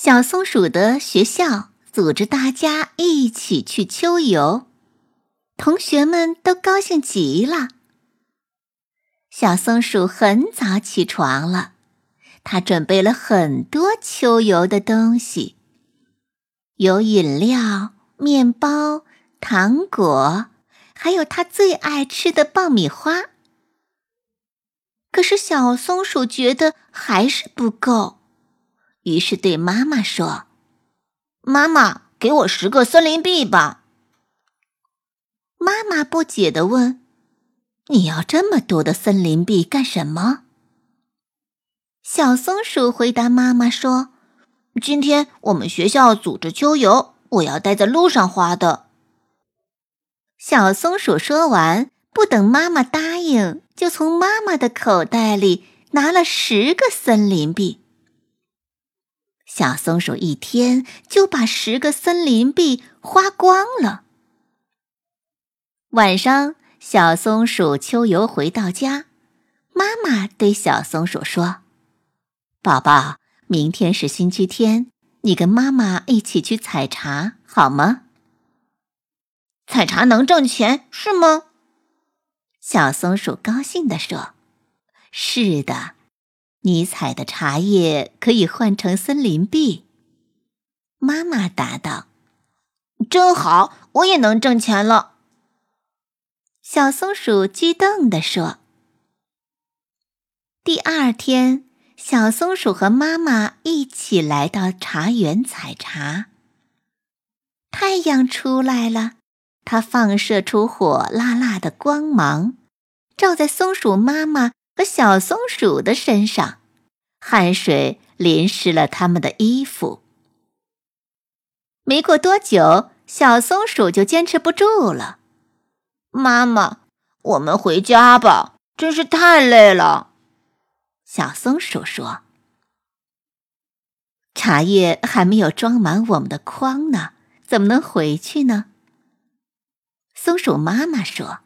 小松鼠的学校组织大家一起去秋游，同学们都高兴极了。小松鼠很早起床了，它准备了很多秋游的东西，有饮料、面包、糖果，还有它最爱吃的爆米花。可是小松鼠觉得还是不够，于是对妈妈说：“妈妈，给我十个森林币吧。”妈妈不解地问：“你要这么多的森林币干什么？”小松鼠回答妈妈说：“今天我们学校组织秋游，我要带在路上花的。”小松鼠说完。不等妈妈答应，就从妈妈的口袋里拿了十个森林币。小松鼠一天就把十个森林币花光了。晚上，小松鼠秋游回到家，妈妈对小松鼠说：“宝宝，明天是星期天，你跟妈妈一起去采茶好吗？采茶能挣钱是吗？”小松鼠高兴地说：“是的，你采的茶叶可以换成森林币。”妈妈答道：“真好，我也能挣钱了。”小松鼠激动地说。第二天，小松鼠和妈妈一起来到茶园采茶。太阳出来了。它放射出火辣辣的光芒，照在松鼠妈妈和小松鼠的身上，汗水淋湿了它们的衣服。没过多久，小松鼠就坚持不住了：“妈妈，我们回家吧，真是太累了。”小松鼠说：“茶叶还没有装满我们的筐呢，怎么能回去呢？”松鼠妈妈说：“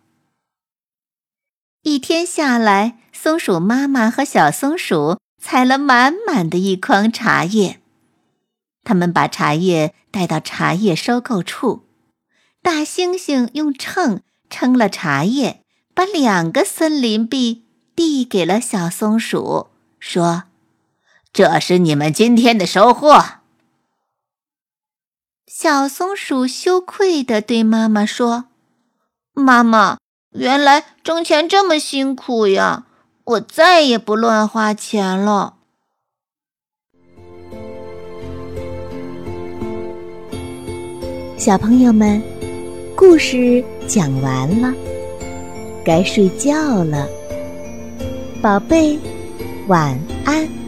一天下来，松鼠妈妈和小松鼠采了满满的一筐茶叶。他们把茶叶带到茶叶收购处，大猩猩用秤称了茶叶，把两个森林币递给了小松鼠，说：‘这是你们今天的收获。’小松鼠羞愧地对妈妈说。”妈妈，原来挣钱这么辛苦呀！我再也不乱花钱了。小朋友们，故事讲完了，该睡觉了，宝贝，晚安。